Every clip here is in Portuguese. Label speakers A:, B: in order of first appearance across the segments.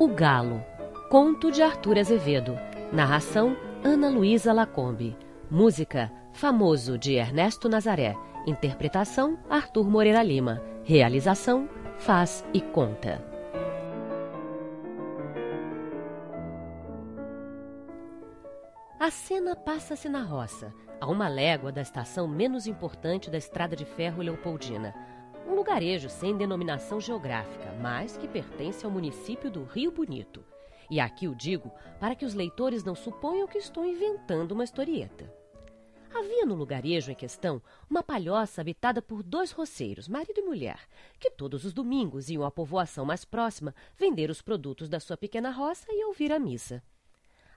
A: O Galo, conto de Arthur Azevedo. Narração Ana Luísa Lacombe. Música Famoso de Ernesto Nazaré. Interpretação Arthur Moreira Lima. Realização Faz e Conta. A cena passa-se na roça, a uma légua da estação menos importante da estrada de ferro Leopoldina. Lugarejo sem denominação geográfica, mas que pertence ao município do Rio Bonito. E aqui o digo para que os leitores não suponham que estou inventando uma historieta. Havia no lugarejo em questão uma palhoça habitada por dois roceiros, marido e mulher, que todos os domingos iam à povoação mais próxima vender os produtos da sua pequena roça e ouvir a missa.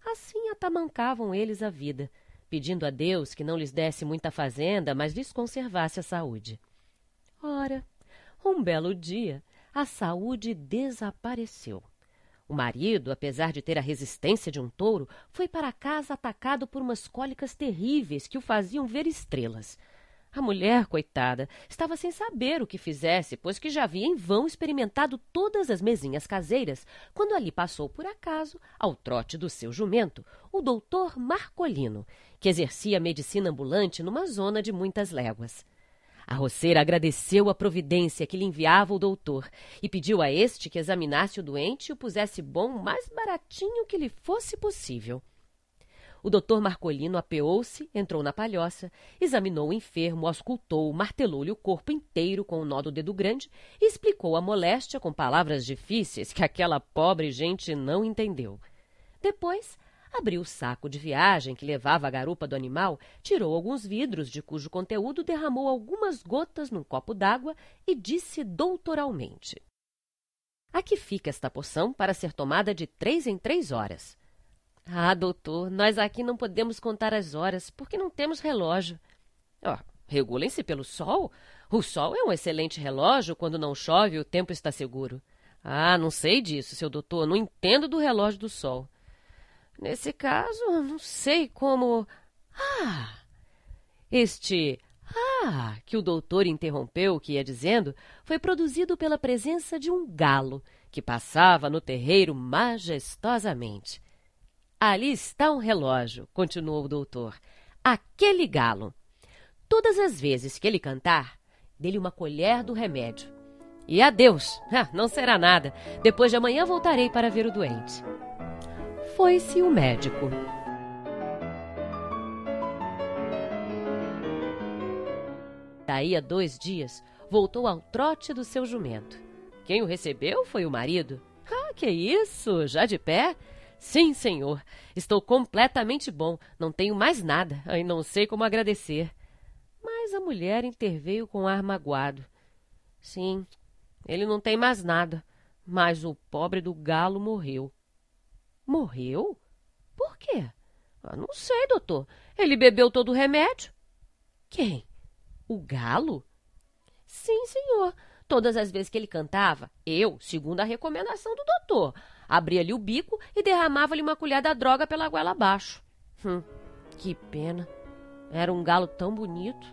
A: Assim atamancavam eles a vida, pedindo a Deus que não lhes desse muita fazenda, mas lhes conservasse a saúde. Ora, um belo dia, a saúde desapareceu. O marido, apesar de ter a resistência de um touro, foi para casa atacado por umas cólicas terríveis que o faziam ver estrelas. A mulher, coitada, estava sem saber o que fizesse, pois que já havia em vão experimentado todas as mesinhas caseiras, quando ali passou por acaso, ao trote do seu jumento, o doutor Marcolino, que exercia medicina ambulante numa zona de muitas léguas. A roceira agradeceu a providência que lhe enviava o doutor e pediu a este que examinasse o doente e o pusesse bom mais baratinho que lhe fosse possível. O doutor Marcolino apeou-se, entrou na palhoça, examinou o enfermo, auscultou, martelou-lhe o corpo inteiro com o nó do dedo grande e explicou a moléstia com palavras difíceis que aquela pobre gente não entendeu. Depois, abriu o saco de viagem que levava a garupa do animal, tirou alguns vidros de cujo conteúdo derramou algumas gotas num copo d'água e disse doutoralmente: Aqui fica esta poção para ser tomada de três em três horas. Ah, doutor, nós aqui não podemos contar as horas, porque não temos relógio. Oh, regulem-se pelo sol. O sol é um excelente relógio quando não chove e o tempo está seguro. Ah, não sei disso, seu doutor, não entendo do relógio do sol. Nesse caso, não sei como. Ah! Este ah que o doutor interrompeu o que ia dizendo foi produzido pela presença de um galo que passava no terreiro majestosamente. Ali está um relógio, continuou o doutor. Aquele galo. Todas as vezes que ele cantar, dê-lhe uma colher do remédio. E adeus! Ah, não será nada. Depois de amanhã voltarei para ver o doente. Foi-se o médico. Daí a dois dias, voltou ao trote do seu jumento. Quem o recebeu foi o marido. Ah, que isso! Já de pé? Sim, senhor. Estou completamente bom. Não tenho mais nada. E não sei como agradecer. Mas a mulher interveio com ar magoado. Sim, ele não tem mais nada. Mas o pobre do galo morreu. Morreu? Por quê? Ah, não sei, doutor. Ele bebeu todo o remédio. Quem? O galo? Sim, senhor. Todas as vezes que ele cantava, eu, segundo a recomendação do doutor, abria-lhe o bico e derramava-lhe uma colher da droga pela goela abaixo. Hum, que pena. Era um galo tão bonito.